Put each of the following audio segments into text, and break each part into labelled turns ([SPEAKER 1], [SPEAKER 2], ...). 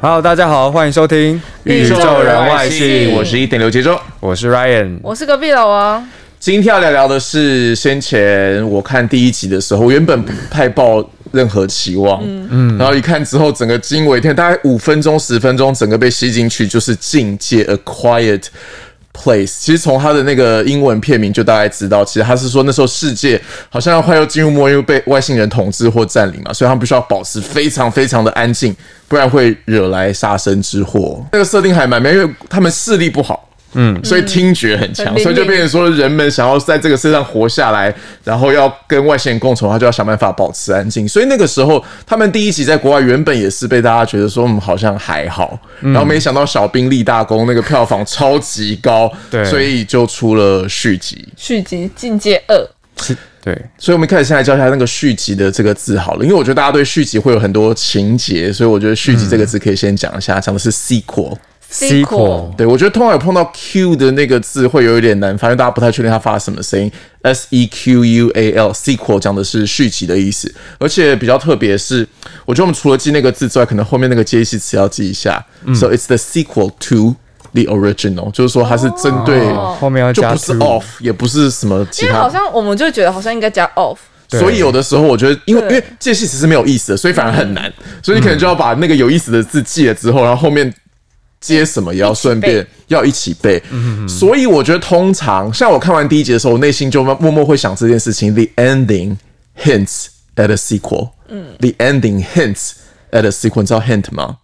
[SPEAKER 1] Hello，大家好，欢迎收听《
[SPEAKER 2] 宇宙人外星，我是一点刘杰中，
[SPEAKER 1] 我是 Ryan，
[SPEAKER 3] 我是隔壁老王。
[SPEAKER 2] 今天要聊聊的是先前我看第一集的时候，原本不太抱任何期望，嗯，然后一看之后，整个惊为天，大概五分钟、十分钟，整个被吸进去，就是境界，a quiet place。其实从他的那个英文片名就大概知道，其实他是说那时候世界好像要快要进入末日，被外星人统治或占领嘛，所以他们必须要保持非常非常的安静，不然会惹来杀身之祸。那个设定还蛮妙，因为他们视力不好。嗯，所以听觉很强，所以就变成说，人们想要在这个世上活下来，然后要跟外星人共存，他就要想办法保持安静。所以那个时候，他们第一集在国外原本也是被大家觉得说，嗯，好像还好，然后没想到小兵立大功，那个票房超级高，
[SPEAKER 1] 对，
[SPEAKER 2] 所以就出了续集，
[SPEAKER 3] 续集《境界二》。
[SPEAKER 1] 是，对，
[SPEAKER 2] 所以我们开始先来教一下那个续集的这个字好了，因为我觉得大家对续集会有很多情节，所以我觉得续集这个字可以先讲一下，讲的是 sequel。
[SPEAKER 1] sequel，
[SPEAKER 2] 对我觉得通常有碰到 Q 的那个字会有一点难，反正大家不太确定它发什么声音。S E Q U A L，sequel 讲的是续集的意思，而且比较特别是，我觉得我们除了记那个字之外，可能后面那个接系词要记一下。So it's the sequel to the original，就是说它是针对
[SPEAKER 1] 后面要加，
[SPEAKER 2] 不是 off，也不是什么其他。
[SPEAKER 3] 好像我们就觉得好像应该加 off，
[SPEAKER 2] 所以有的时候我觉得，因为因为介系词是没有意思的，所以反而很难，所以你可能就要把那个有意思的字记了之后，然后后面。接什么也要顺便要一起背，所以我觉得通常像我看完第一集的时候，我内心就默默会想这件事情：the ending hints at a sequel。嗯，the ending hints at a sequel，你知道 hint 吗？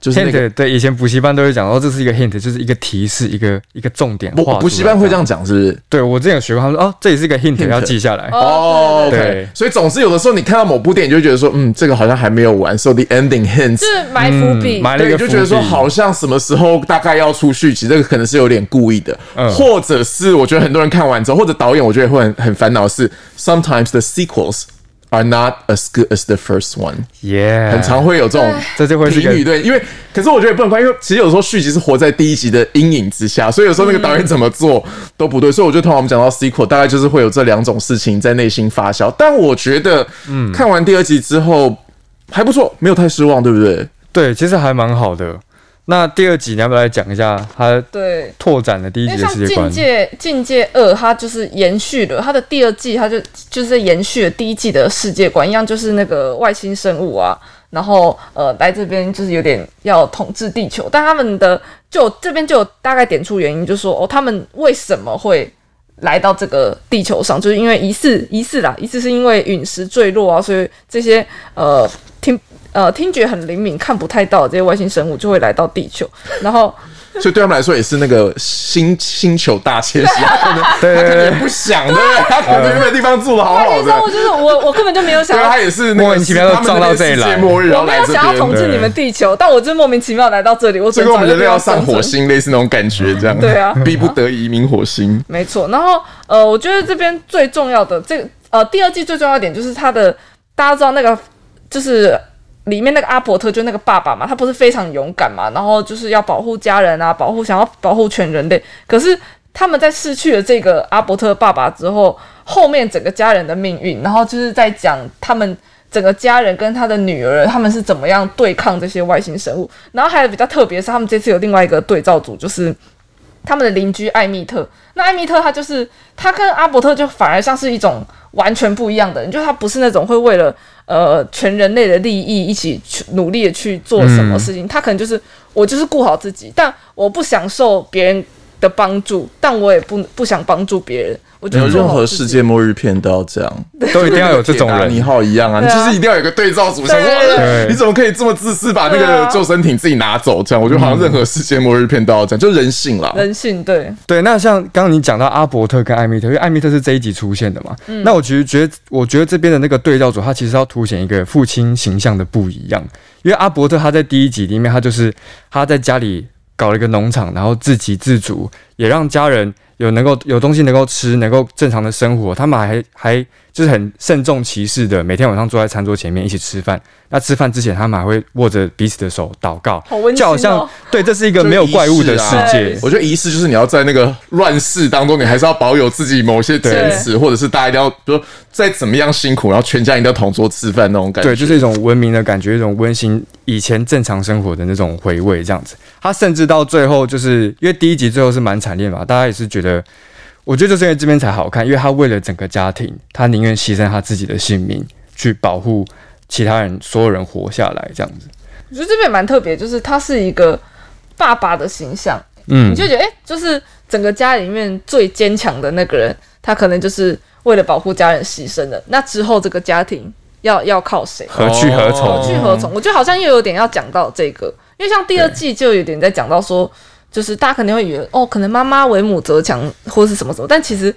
[SPEAKER 1] 就是那个对，以前补习班都会讲，哦，这是一个 hint，就是一个提示，一个一个重点。
[SPEAKER 2] 补补习班会这样讲，是不是？
[SPEAKER 1] 对我之前有学过，他说哦，这也是一个 hint，要记下来。
[SPEAKER 2] 哦，OK。所以总是有的时候，你看到某部电影，就觉得说，嗯，这个好像还没有完，so the ending hints
[SPEAKER 3] 是埋伏笔，
[SPEAKER 1] 埋了一个
[SPEAKER 2] 就觉得说，好像什么时候大概要出续集，这个可能是有点故意的，或者是我觉得很多人看完之后，或者导演我觉得会很很烦恼是，sometimes the sequels。Are not as good as the first one.
[SPEAKER 1] Yeah，
[SPEAKER 2] 很常会有这种
[SPEAKER 1] 这就会
[SPEAKER 2] 评语对，因为可是我觉得也不能怪，因为其实有时候续集是活在第一集的阴影之下，所以有时候那个导演怎么做都不对。所以我觉得，通常我们讲到 sequel，大概就是会有这两种事情在内心发酵。但我觉得，嗯，看完第二集之后还不错，没有太失望，对不对？
[SPEAKER 1] 对，其实还蛮好的。那第二集你要不要来讲一下它
[SPEAKER 3] 对
[SPEAKER 1] 拓展的第一集的世界观？
[SPEAKER 3] 境界境界二，它就是延续了它的第二季，它就就是延续了第一季的世界观一样，就是那个外星生物啊，然后呃来这边就是有点要统治地球，但他们的就这边就有大概点出原因，就说哦他们为什么会来到这个地球上，就是因为疑似疑似啦，疑似是因为陨石坠落啊，所以这些呃听。呃，听觉很灵敏，看不太到这些外星生物就会来到地球，然后，
[SPEAKER 2] 所以对他们来说也是那个星星球大迁徙，
[SPEAKER 1] 对对对，
[SPEAKER 2] 不想对，他可能在那个地方住的好好的，
[SPEAKER 3] 我就是我，我根本就没有想到，
[SPEAKER 2] 他也是
[SPEAKER 1] 莫名其妙撞到这里来，
[SPEAKER 2] 我
[SPEAKER 3] 没有想要统治你们地球，但我就莫名其妙来到这里，我
[SPEAKER 2] 最后我们人类要上火星，类似那种感觉，这样，
[SPEAKER 3] 对啊，
[SPEAKER 2] 逼不得已移民火星，
[SPEAKER 3] 没错。然后呃，我觉得这边最重要的这呃第二季最重要一点就是它的，大家知道那个就是。里面那个阿伯特就那个爸爸嘛，他不是非常勇敢嘛，然后就是要保护家人啊，保护想要保护全人类。可是他们在失去了这个阿伯特爸爸之后，后面整个家人的命运，然后就是在讲他们整个家人跟他的女儿，他们是怎么样对抗这些外星生物。然后还有比较特别是，他们这次有另外一个对照组，就是他们的邻居艾米特。那艾米特他就是他跟阿伯特就反而像是一种完全不一样的人，就他不是那种会为了。呃，全人类的利益一起去努力的去做什么事情，他可能就是我就是顾好自己，但我不享受别人的帮助，但我也不不想帮助别人。我觉得
[SPEAKER 2] 任何世界末日片都要这样，
[SPEAKER 1] 都一定要有这种人。
[SPEAKER 2] 尼号一样啊，你就是一定要有个对照组。想说，你怎么可以这么自私，把那个救生艇自己拿走？这样，我觉得好像任何世界末日片都要这样，就人性啦。
[SPEAKER 3] 人性，对
[SPEAKER 1] 对。那像刚刚你讲到阿伯特跟艾米特，因为艾米特是这一集出现的嘛。那我其实觉得，我觉得这边的那个对照组，他其实要凸显一个父亲形象的不一样。因为阿伯特他在第一集里面，他就是他在家里搞了一个农场，然后自给自足，也让家人。有能够有东西能够吃，能够正常的生活，他们还还就是很慎重其事的，每天晚上坐在餐桌前面一起吃饭。那吃饭之前，他们还会握着彼此的手祷告，
[SPEAKER 3] 好温馨
[SPEAKER 1] 就好像
[SPEAKER 3] 哦
[SPEAKER 1] 对，这是一个没有怪物的世界。
[SPEAKER 2] 我觉得仪式就是你要在那个乱世当中，你还是要保有自己某些坚持，或者是大家一定要，比如说再怎么样辛苦，然后全家一定要同桌吃饭那种感觉。
[SPEAKER 1] 对，就是一种文明的感觉，一种温馨以前正常生活的那种回味，这样子。他甚至到最后，就是因为第一集最后是蛮惨烈嘛，大家也是觉得，我觉得就是因为这边才好看，因为他为了整个家庭，他宁愿牺牲他自己的性命去保护其他人，所有人活下来，这样子。
[SPEAKER 3] 我觉得这边蛮特别，就是他是一个爸爸的形象，
[SPEAKER 1] 嗯
[SPEAKER 3] 你就觉得哎、诶就是整个家里面最坚强的那个人，他可能就是为了保护家人牺牲的。那之后这个家庭要要靠谁？
[SPEAKER 1] 何去何从？
[SPEAKER 2] 何
[SPEAKER 3] 去何从？我觉得好像又有点要讲到这个，因为像第二季就有点在讲到说，就是大家肯定会以为哦，可能妈妈为母则强或是什么什么，但其实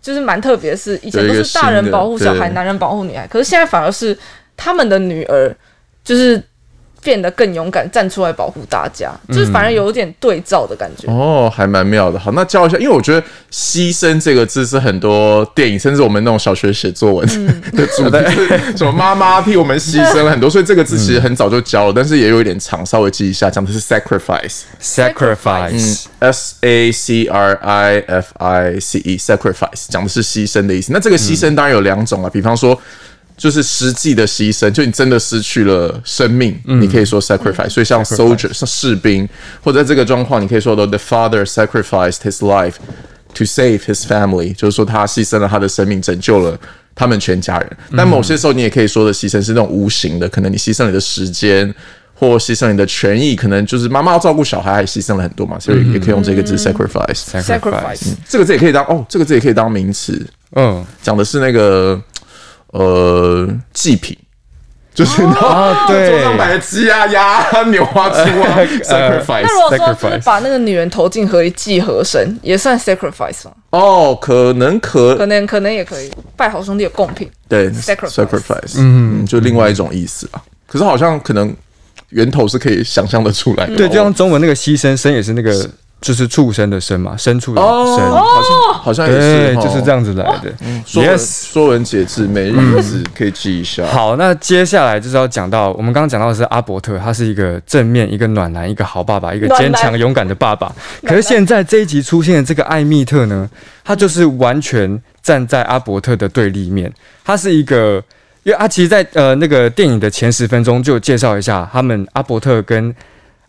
[SPEAKER 3] 就是蛮特别是，以前都是大人保护小孩，男人保护女孩，可是现在反而是他们的女儿就是变得更勇敢，站出来保护大家，就是反而有点对照的感觉。
[SPEAKER 2] 哦，还蛮妙的。好，那教一下，因为我觉得“牺牲”这个字是很多电影，甚至我们那种小学写作文 的主题，就是什么妈妈替我们牺牲了很多，所以这个字其实很早就教了，但是也有一点长，稍微记一下，讲的是 sacrifice。sacrifice，S A C R I F I C E，sacrifice 讲的是牺牲的意思。那这个牺牲当然有两种啊，比方说就是实际的牺牲，就你真的失去了生命，你可以说 sacrifice。所以像 soldier 像士兵，或者在这个状况，你可以说的 the father sacrificed his life to save his family，就是说他牺牲了他的生命，拯救了。他们全家人，但某些时候你也可以说的牺牲是那种无形的，可能你牺牲你的时间，或牺牲你的权益，可能就是妈妈要照顾小孩，还牺牲了很多嘛，所以也可以用这个字 sacrifice。
[SPEAKER 3] sacrifice
[SPEAKER 2] 这个字也可以当哦，这个字也可以当名词，
[SPEAKER 1] 嗯，
[SPEAKER 2] 讲的是那个呃祭品，就是那
[SPEAKER 1] 对
[SPEAKER 2] 桌上摆的鸡啊、鸭啊、牛啊、猪啊，sacrifice
[SPEAKER 3] 那。如果说就是把那个女人投进河里祭河神，也算 sacrifice 吗？
[SPEAKER 2] 哦，可能可
[SPEAKER 3] 可能可能也可以，拜好兄弟的贡品。
[SPEAKER 2] 对
[SPEAKER 3] sacrifice
[SPEAKER 2] sacrifice，嗯，就另外一种意思啊。可是好像可能源头是可以想象的出来的。
[SPEAKER 1] 对，就像中文那个牺牲，生也是那个就是畜生的生嘛，牲畜的
[SPEAKER 2] 哦，
[SPEAKER 1] 生，
[SPEAKER 2] 好像好像也是
[SPEAKER 1] 就是这样子来的。
[SPEAKER 2] 说文
[SPEAKER 1] Yes
[SPEAKER 2] 说文解字，每日字可以记一下。
[SPEAKER 1] 好，那接下来就是要讲到我们刚刚讲到的是阿伯特，他是一个正面、一个暖男、一个好爸爸、一个坚强勇敢的爸爸。可是现在这一集出现的这个艾密特呢，他就是完全站在阿伯特的对立面。他是一个，因为阿其实在，呃那个电影的前十分钟就介绍一下他们阿伯特跟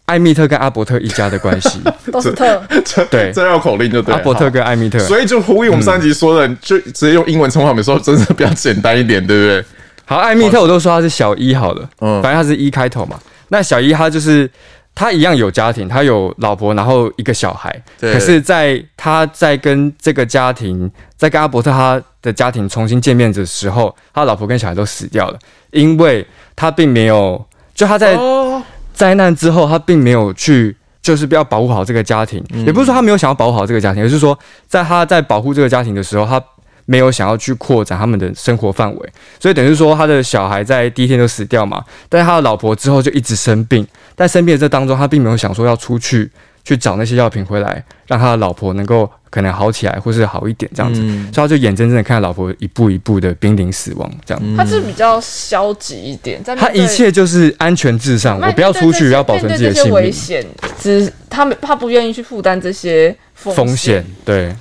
[SPEAKER 1] 艾密特跟阿伯特一家的关系。
[SPEAKER 3] 都是特，
[SPEAKER 2] 这
[SPEAKER 1] 对
[SPEAKER 2] 这绕口令就对了。
[SPEAKER 1] 阿伯特跟艾密特，
[SPEAKER 2] 所以就呼应我们上一集说的，就直接用英文称呼他们的时候，真的比较简单一点，对不对？
[SPEAKER 1] 好，艾密特我都说他是小一好了，
[SPEAKER 2] 嗯
[SPEAKER 1] 反正他是一开头嘛。那小一他就是他一样有家庭，他有老婆，然后一个小孩。
[SPEAKER 2] 对
[SPEAKER 1] 可是，在他在跟这个家庭，在跟阿伯特他的家庭重新见面的时候，他老婆跟小孩都死掉了，因为他并没有，就他在
[SPEAKER 2] 哦，
[SPEAKER 1] 灾难之后，他并没有去。就是不要保护好这个家庭，也不是说他没有想要保护好这个家庭，而是说在他在保护这个家庭的时候，他没有想要去扩展他们的生活范围，所以等于说他的小孩在第一天就死掉嘛，但是他的老婆之后就一直生病，在生病的这当中，他并没有想说要出去去找那些药品回来，让他的老婆能够可能好起来，或是好一点这样子，
[SPEAKER 2] 嗯
[SPEAKER 1] 所以他就眼睁睁的看着老婆一步一步的濒临死亡，这样。
[SPEAKER 3] 他是比较消极一点，在
[SPEAKER 1] 他一切就是安全至上，我不要出去，要保存自己的性命。
[SPEAKER 3] 危险，只他们他不愿意去负担这些
[SPEAKER 1] 风险，对，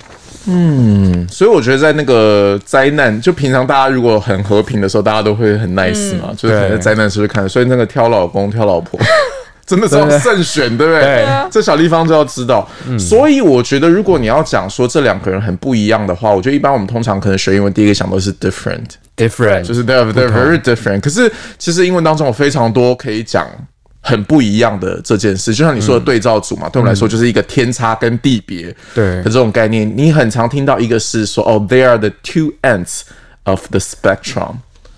[SPEAKER 2] 嗯，所以我觉得在那个灾难，就平常大家如果很和平的时候，大家都会很 nice 嘛，就是可能在灾难时候看，所以那个挑老公挑老婆。真的是要慎选，对不对？
[SPEAKER 1] 对
[SPEAKER 3] 啊
[SPEAKER 2] 这小地方就要知道。所以我觉得，如果你要讲说这两个人很不一样的话，我觉得一般我们通常可能学英文第一个想到是
[SPEAKER 1] different，different，
[SPEAKER 2] 就是 they're they're very different。可是其实英文当中有非常多可以讲很不一样的这件事，就像你说的对照组嘛，对我们来说就是一个天差跟地别
[SPEAKER 1] 对
[SPEAKER 2] 的这种概念。你很常听到一个是说哦，they are the two ends of the spectrum。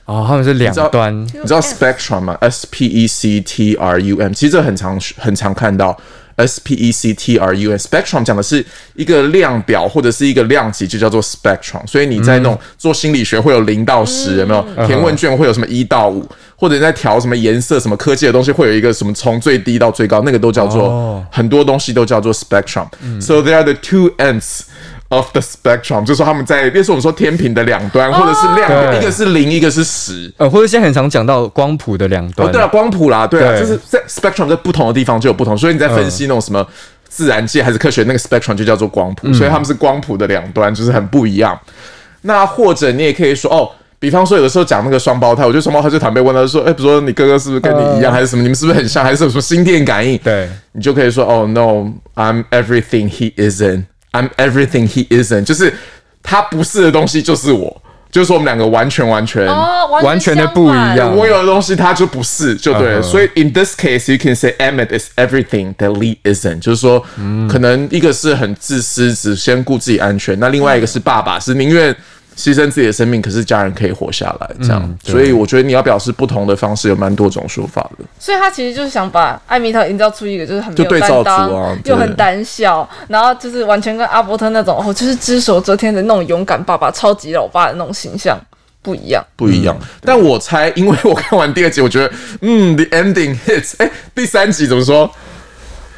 [SPEAKER 1] 哦，他们是两端，
[SPEAKER 2] 你知道 spectrum 吗？S P E C T R U M，其实这很常很常看到。S P E C T R U M spectrum 讲的是一个量表或者是一个量级，就叫做 spectrum。所以你在那种做心理学会有零到十，有没有？填问卷会有什么一到五，或者你在调什么颜色、什么科技的东西，会有一个什么从最低到最高，那个都叫做
[SPEAKER 1] 哦
[SPEAKER 2] 很多东西都叫做 spectrum。So there are the two ends of the spectrum，就是说他们在，比如说我们说天平的两端，或者是亮点，
[SPEAKER 1] 对
[SPEAKER 2] 一个是零，一个是十。
[SPEAKER 1] 呃，或者现在很常讲到光谱的两端，
[SPEAKER 2] 哦，对啊，光谱啦，对啊，
[SPEAKER 1] 对
[SPEAKER 2] 就是在 spectrum 在不同的地方就有不同，所以你在分析那种什么自然界还是科学，那个 spectrum 就叫做光谱，所以他们是光谱的两端，就是很不一样。那或者你也可以说哦。比方说，有的时候讲那个双胞胎，我觉得双胞胎就常被问到说，哎、比如说你哥哥是不是跟你一样，
[SPEAKER 1] 嗯
[SPEAKER 2] 还是什么？你们是不是很像，还是有什么心电感应？
[SPEAKER 1] 对
[SPEAKER 2] 你就可以说，哦，no，I'm everything he isn't，I'm everything he isn't，就是他不是的东西就是我，就是说我们两个完全完全。
[SPEAKER 3] 哦，
[SPEAKER 1] 完全的不一样
[SPEAKER 2] 我有的东西他就不是，就对了。所以 in this case you can say Emmett is everything that Lee isn't，就是说，可能一个是很自私，只先顾自己安全；那另外一个是爸爸，是宁愿牺牲自己的生命，可是家人可以活下来。这样，
[SPEAKER 1] 对
[SPEAKER 2] 所以我觉得你要表示不同的方式，有蛮多种说法的。
[SPEAKER 3] 所以他其实就是想把艾米特营造出一个就是很没有
[SPEAKER 2] 就对照
[SPEAKER 3] 担当，
[SPEAKER 2] 组啊对
[SPEAKER 3] 又很胆小，然后就是完全跟阿伯特那种哦，就是只手遮天的那种勇敢爸爸、超级老爸的那种形象不一样。
[SPEAKER 2] 不一样，但我猜，因为我看完第二集，我觉得，嗯，the ending hits，哎、第三集怎么说？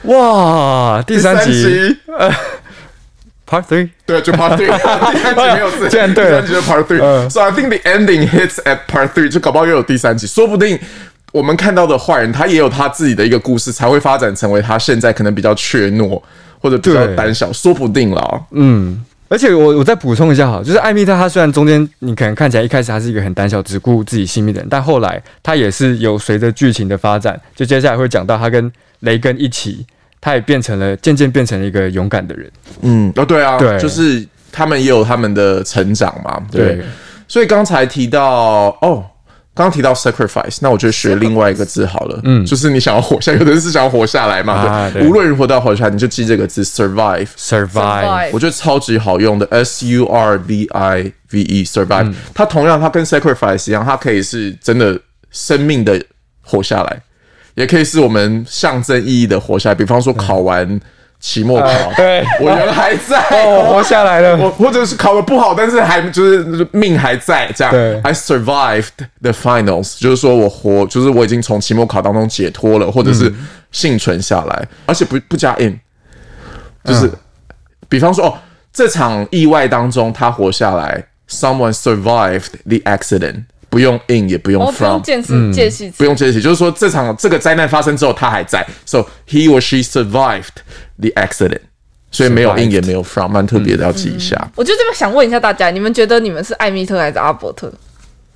[SPEAKER 1] 哇，第三集
[SPEAKER 2] 集
[SPEAKER 1] Part Three，
[SPEAKER 2] 对，就 Part Three，第三集没有字，
[SPEAKER 1] 竟然对了
[SPEAKER 2] 第三集就 Part Three。
[SPEAKER 1] 嗯
[SPEAKER 2] So I think the ending hits at Part Three，就搞不好又有第三集，说不定我们看到的坏人，他也有他自己的一个故事，才会发展成为他现在可能比较怯懦或者比较胆小，说不定啦。
[SPEAKER 1] 嗯。而且我我再补充一下哈，就是艾米特他虽然中间你可能看起来一开始他是一个很胆小、只顾自己性命的人，但后来他也是有随着剧情的发展，就接下来会讲到他跟雷根一起，他也变成了渐渐变成了一个勇敢的人。
[SPEAKER 2] 嗯，哦，对啊，
[SPEAKER 1] 对。
[SPEAKER 2] 就是他们也有他们的成长嘛，对。
[SPEAKER 1] 对。
[SPEAKER 2] 所以刚才提到哦，刚刚提到 sacrifice，那我就学另外一个字好了，嗯，就是你想要活下，有的人是想要活下来嘛，对。无论如何都要活下来，你就记这个字 survive。
[SPEAKER 1] Survive，
[SPEAKER 2] 我觉得超级好用的，S U R V I V E survive，、它同样它跟 sacrifice 一样，它可以是真的生命的活下来，也可以是我们象征意义的活下来。比方说考完期末考，
[SPEAKER 1] 对。
[SPEAKER 2] 我人还在，
[SPEAKER 1] 我，活下来了。
[SPEAKER 2] 我或者是考的不好，但是还就是命还在，这样。
[SPEAKER 1] 对
[SPEAKER 2] ，I survived the finals，就是说我活，就是我已经从期末考当中解脱了，或者是幸存下来，而且不不加 in，就是、比方说哦，这场意外当中他活下来，someone survived the accident，不用 in 也不用
[SPEAKER 3] 哦，不
[SPEAKER 2] from，、
[SPEAKER 3] 用见识借戏词。
[SPEAKER 2] 不用介词，就是说这场这个灾难发生之后他还在，so he or she survived the accident，所以没有 in 也没有 from，蛮特别的，要记一下。
[SPEAKER 3] 我就这边想问一下大家，你们觉得你们是艾米特还是阿伯特？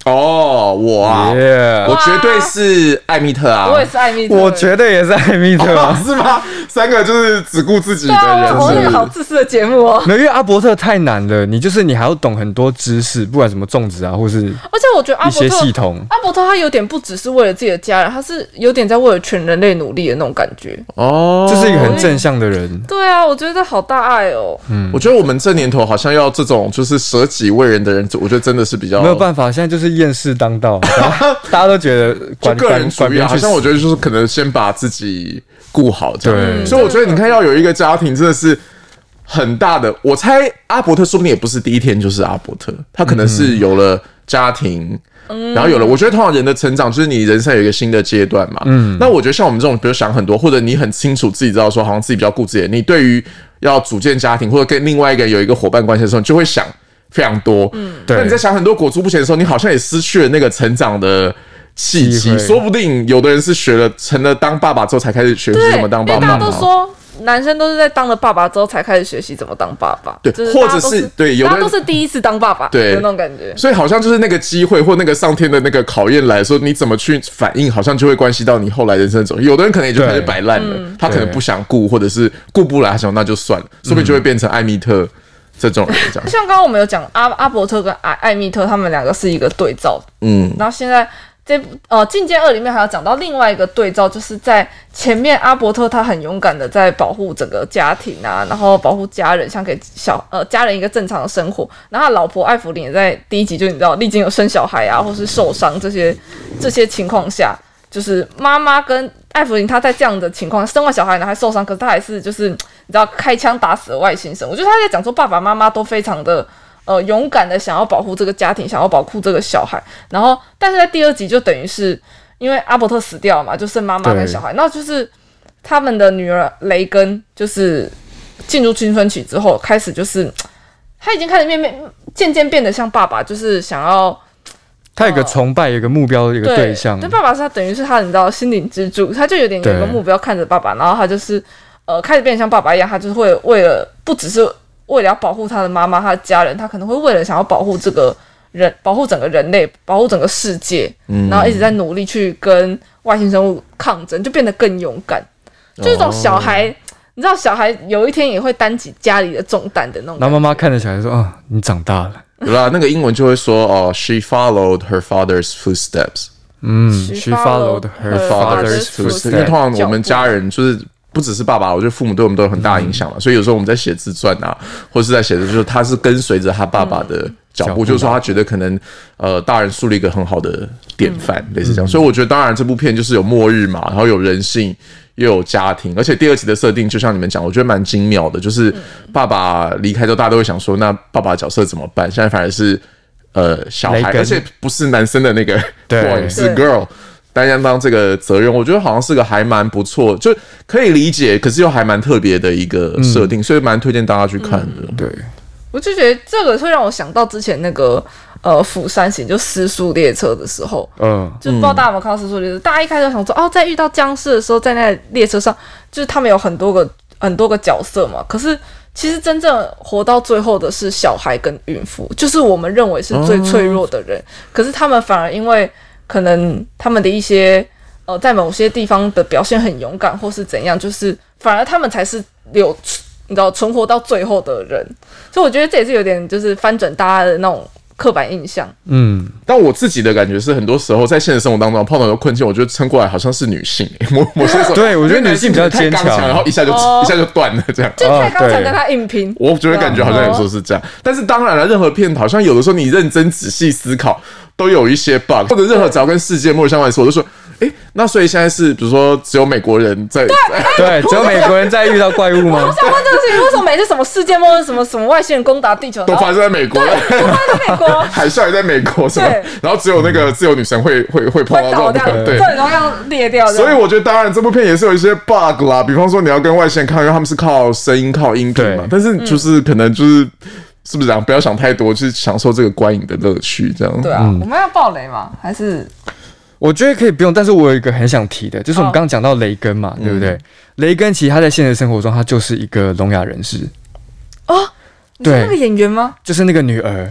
[SPEAKER 2] 哦，我啊
[SPEAKER 1] Yeah
[SPEAKER 2] 我绝对是艾米特啊，
[SPEAKER 3] 我也是艾米特，
[SPEAKER 1] 我觉得也是艾米特啊。
[SPEAKER 2] 是吗？三个就是只顾自己的人，
[SPEAKER 3] 我那个
[SPEAKER 2] 是不是
[SPEAKER 3] 好自私的节目哦。
[SPEAKER 1] 没有，因为阿伯特太难了，你就是你还要懂很多知识，不管什么种植啊，或是
[SPEAKER 3] 而且我觉得阿
[SPEAKER 1] 一些
[SPEAKER 3] 伯特
[SPEAKER 1] 系统。
[SPEAKER 3] 阿伯特他有点不只是为了自己的家人，他是有点在为了全人类努力的那种感觉。
[SPEAKER 2] 哦，
[SPEAKER 1] 就是一个很正向的人。
[SPEAKER 3] 对啊，我觉得好大爱哦。
[SPEAKER 2] 嗯我觉得我们这年头好像要这种就是舍己为人的人，我觉得真的是比较
[SPEAKER 1] 没有办法，现在就是厌世当道，大家都觉得
[SPEAKER 2] 就
[SPEAKER 1] 管
[SPEAKER 2] 个人主义好像我觉得就是可能先把自己顾好这样。
[SPEAKER 1] 对
[SPEAKER 2] 所以我觉得你看要有一个家庭真的是很大的。我猜阿伯特说不定也不是第一天就是阿伯特，他可能是有了家庭。然后有了，我觉得通常人的成长就是你人生有一个新的阶段嘛。嗯，那我觉得像我们这种，比如想很多，或者你很清楚自己知道说，好像自己比较顾自己，你对于要组建家庭或者跟另外一个人有一个伙伴关系的时候，你就会想非常多。嗯，
[SPEAKER 1] 对
[SPEAKER 2] 那你在想很多裹足不前的时候，你好像也失去了那个成长的契机。说不定有的人是学了成了当爸爸之后才开始学习，怎么当爸爸
[SPEAKER 3] 都说男生都是在当了爸爸之后才开始学习怎么当爸爸，
[SPEAKER 2] 对
[SPEAKER 3] 就是
[SPEAKER 2] 或者是对有的
[SPEAKER 3] 人都是第一次当爸爸，
[SPEAKER 2] 对
[SPEAKER 3] 有那种感觉。
[SPEAKER 2] 所以好像就是那个机会或那个上天的那个考验来说，你怎么去反应，好像就会关系到你后来人生的走。有的人可能也就开始摆烂了，他可能不想顾，或者是顾不来，他想那就算了，说不定就会变成艾米特这种人这样。
[SPEAKER 3] 像刚刚我们有讲阿阿伯特跟艾艾米特他们两个是一个对照，
[SPEAKER 2] 嗯，
[SPEAKER 3] 然后现在这部呃《进阶二》里面还要讲到另外一个对照，就是在前面阿伯特他很勇敢的在保护整个家庭啊，然后保护家人，想给小呃家人一个正常的生活。然后他老婆艾弗琳也在第一集就你知道历经有生小孩啊，或是受伤这些这些情况下，就是妈妈跟艾弗琳她在这样的情况生完小孩呢还受伤，可是她还是就是你知道开枪打死了外星生。我觉得他在讲说爸爸妈妈都非常的。呃，勇敢的想要保护这个家庭，想要保护这个小孩，然后，但是在第二集就等于是因为阿伯特死掉了嘛，就剩妈妈跟小孩，那就是他们的女儿雷根，就是进入青春期之后，开始就是他已经开始面面渐渐变得像爸爸，就是想要
[SPEAKER 1] 他有个崇拜，有个目标，有一个对象
[SPEAKER 3] 对，。爸爸是他等于是他你知道心灵支柱，他就有点有个目标看着爸爸，然后他就是呃开始变得像爸爸一样，他就是会为了不只是为了要保护他的妈妈、他的家人，他可能会为了想要保护这个人、保护整个人类、保护整个世界，
[SPEAKER 2] 嗯
[SPEAKER 3] 然后一直在努力去跟外星生物抗争，就变得更勇敢，就一种小孩。你知道，小孩有一天也会担起家里的重担的那种感觉。
[SPEAKER 1] 然后妈妈看着小孩说：“啊，你长大了。
[SPEAKER 2] 对啦，那个英文就会说哦，she followed her father's footsteps。”
[SPEAKER 1] 嗯 She，She followed her
[SPEAKER 3] her
[SPEAKER 1] father's
[SPEAKER 3] father's
[SPEAKER 1] footsteps。
[SPEAKER 2] 因为通常我们家人就是不只是爸爸，我觉得父母对我们都有很大影响嘛。所以有时候我们在写自传啊，或是在写的，就是他是跟随着他爸爸的脚步，
[SPEAKER 1] 脚步
[SPEAKER 2] 就是说他觉得可能呃大人树立一个很好的典范，类似这样。所以我觉得当然这部片就是有末日嘛，然后有人性。又有家庭，而且第二集的设定就像你们讲，我觉得蛮精妙的。就是爸爸离开之后，大家都会想说，那爸爸角色怎么办？现在反而是呃小孩，而且不是男生的那个 boy，是 girl。担当这个责任，我觉得好像是个还蛮不错，就可以理解，可是又还蛮特别的一个设定，所以蛮推荐大家去看的。
[SPEAKER 1] 对，
[SPEAKER 3] 我就觉得这个会让我想到之前那个呃《釜山行》就失速列车的时候，
[SPEAKER 1] 嗯，
[SPEAKER 3] 就不知道大家有没有看到失速列车？大家一开始想说，哦，在遇到僵尸的时候，在那列车上，就是他们有很多个很多个角色嘛。可是其实真正活到最后的是小孩跟孕妇，就是我们认为是最脆弱的人。可是他们反而因为可能他们的一些呃，在某些地方的表现很勇敢，或是怎样，就是反而他们才是有你知道存活到最后的人。所以我觉得这也是有点就是翻转大家的那种刻板印象。
[SPEAKER 1] 嗯，
[SPEAKER 2] 但我自己的感觉是，很多时候在现实生活当中碰到很多困境，我觉得撑过来好像是女性、欸，某某些时候，
[SPEAKER 1] 对我觉得女性比较坚强
[SPEAKER 2] 然后一下就、
[SPEAKER 3] 哦
[SPEAKER 2] 一下就断了这样。
[SPEAKER 3] 就太刚
[SPEAKER 1] 对
[SPEAKER 3] 跟他硬拼，
[SPEAKER 2] 我觉得感觉好像有时候是这样，但是当然了，任何片好像有的时候你认真仔细思考，都有一些 bug，或者任何只要跟世界末日相关的事，我就说，诶，那所以现在是比如说只有美国人在，在
[SPEAKER 1] 对，只有美国人在遇到怪物吗？
[SPEAKER 3] 我想问这个事情，为什么每次什么世界末日、什么什么外星人攻打地球，
[SPEAKER 2] 都发生在美国，都发生
[SPEAKER 3] 在美国
[SPEAKER 2] 海啸也在美国，是吧
[SPEAKER 3] 对？
[SPEAKER 2] 然后只有那个自由女神会会会碰到这种对。
[SPEAKER 3] 然后要裂掉，
[SPEAKER 2] 所以我觉得，当然这部片也是有一些 bug 啦，比方说你要跟外星人抗，因为他们是靠声音、靠音频嘛。但是就是可能就是是不是这样？不要想太多，就是享受这个观影的乐趣，这样。
[SPEAKER 3] 对啊，我们要爆雷吗？还是
[SPEAKER 1] 我觉得可以不用，但是我有一个很想提的，就是我们
[SPEAKER 3] 哦
[SPEAKER 1] 刚刚讲到雷根嘛，对不
[SPEAKER 2] 嗯
[SPEAKER 1] 对？雷根其实他在现实生活中，他就是一个聋哑人士，
[SPEAKER 3] 哦，你是
[SPEAKER 1] 对
[SPEAKER 3] 那个演员吗？
[SPEAKER 1] 就是那个女儿，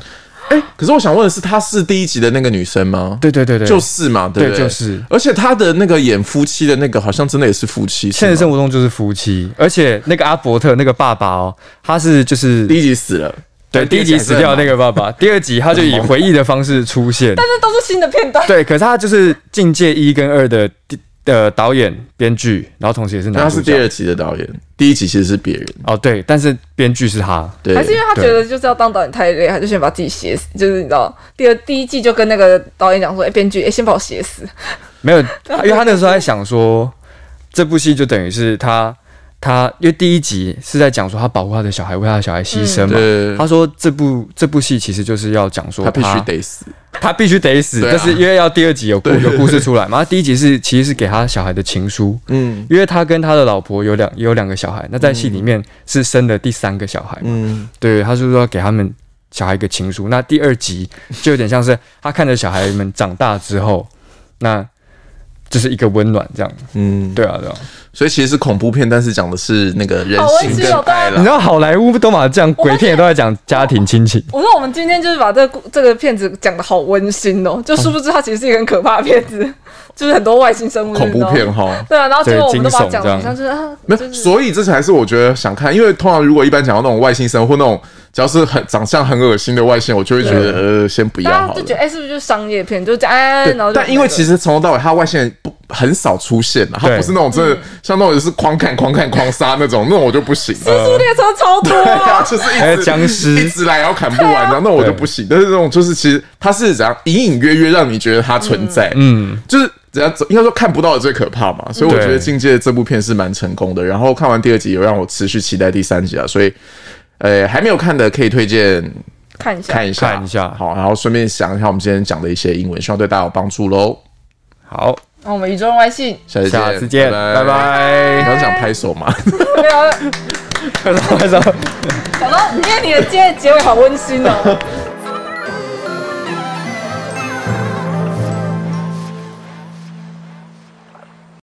[SPEAKER 1] 哎
[SPEAKER 2] 可是我想问的是，她是第一集的那个女生吗？
[SPEAKER 1] 对对对对，
[SPEAKER 2] 就是嘛，对不
[SPEAKER 1] 对，
[SPEAKER 2] 对？
[SPEAKER 1] 就是。
[SPEAKER 2] 而且她的那个演夫妻的那个，好像真的也是夫妻。
[SPEAKER 1] 现实生活中就是夫妻，而且那个阿伯特那个爸爸哦，他是就是
[SPEAKER 2] 第一集死了，
[SPEAKER 1] 对第一集死掉那个爸爸，第二集他就以回忆的方式出现，
[SPEAKER 3] 但是都是新的片段，
[SPEAKER 1] 对，可是他就是《境界一》跟二的的导演、编剧，然后同时也是
[SPEAKER 2] 他
[SPEAKER 1] 男主角。
[SPEAKER 2] 是第二集的导演，第一集其实是别人。
[SPEAKER 1] 哦，对，但是编剧是他。
[SPEAKER 2] 对，
[SPEAKER 3] 还是因为他觉得就是要当导演太累，他就先把自己写死，就是你知道，第二第一季就跟那个导演讲说，哎，编剧，哎，先把我写死，
[SPEAKER 1] 没有，因为他那时候在 想说，这部戏就等于是他他，因为第一集是在讲说他保护他的小孩，为他的小孩牺牲嘛。
[SPEAKER 2] 对，
[SPEAKER 1] 他说这部这部戏其实就是要讲说
[SPEAKER 2] 他必须得死。
[SPEAKER 1] 他必须得死，
[SPEAKER 2] 啊
[SPEAKER 1] 但是因为要第二集有故有故事出来嘛，他第一集是其实是给他小孩的情书，
[SPEAKER 2] 嗯
[SPEAKER 1] 因为他跟他的老婆有两有两个小孩，那在戏里面是生了第三个小孩嘛，
[SPEAKER 2] 嗯，
[SPEAKER 1] 对，他是说要给他们小孩一个情书。那第二集就有点像是他看着小孩们长大之后，那就是一个温暖这样。
[SPEAKER 2] 嗯，
[SPEAKER 1] 对啊，对啊。
[SPEAKER 2] 所以其实是恐怖片，但是讲的是那个人
[SPEAKER 3] 好温
[SPEAKER 2] 性跟
[SPEAKER 3] 馨哦对啊
[SPEAKER 2] 爱啦。
[SPEAKER 1] 你知道好莱坞都嘛这样，鬼片也都在讲家庭亲情。
[SPEAKER 3] 我说我们今天就是把这个故这个片子讲的好温馨哦，就殊不知它其实是一个很可怕的片子，就是很多外星生物
[SPEAKER 2] 恐怖片。哈，
[SPEAKER 3] 对啊，然后结果我们都把它讲的好像就是啊，
[SPEAKER 2] 没有，
[SPEAKER 3] 就是
[SPEAKER 2] 所以这才是我觉得想看，因为通常如果一般讲到那种外星生物或那种只要是很长相很恶心的外星，我就会觉得呃，先不要好了。
[SPEAKER 3] 就觉得哎，是不是就是商业片，就这样，哎
[SPEAKER 2] 对
[SPEAKER 3] 然后就
[SPEAKER 2] 但因为其
[SPEAKER 3] 实
[SPEAKER 2] 实从头到尾，他外星人不很少出现啊，他不是那种真的像那种是狂砍、狂砍、狂杀那种，那种我就不行。
[SPEAKER 3] 速列车超多
[SPEAKER 2] 对啊，
[SPEAKER 3] 啊，
[SPEAKER 2] 就是一直
[SPEAKER 1] 僵尸
[SPEAKER 2] 一直来，然后砍不完，然后那我就不行。但是这种就是其实它是怎样隐隐约约让你觉得它存在，
[SPEAKER 1] 嗯，
[SPEAKER 2] 就是只要应该说看不到的最可怕嘛。所以我觉得
[SPEAKER 1] 对《
[SPEAKER 2] 境界》这部片是蛮成功的。然后看完第二集，有让我持续期待第三集啊。所以，呃，还没有看的可以推荐
[SPEAKER 3] 看一下，
[SPEAKER 2] 看一下，
[SPEAKER 1] 看一下
[SPEAKER 2] 好，然后顺便想一下我们今天讲的一些英文，希望对大家有帮助喽。
[SPEAKER 1] 好，
[SPEAKER 3] 那我们宇宙人外信
[SPEAKER 2] 下次见，
[SPEAKER 1] 下次见，拜
[SPEAKER 2] 拜。
[SPEAKER 1] 拜
[SPEAKER 2] 你刚想拍手吗？
[SPEAKER 3] 没有。
[SPEAKER 1] 拍手拍手，
[SPEAKER 3] 小东，今天你的结结尾好温馨哦。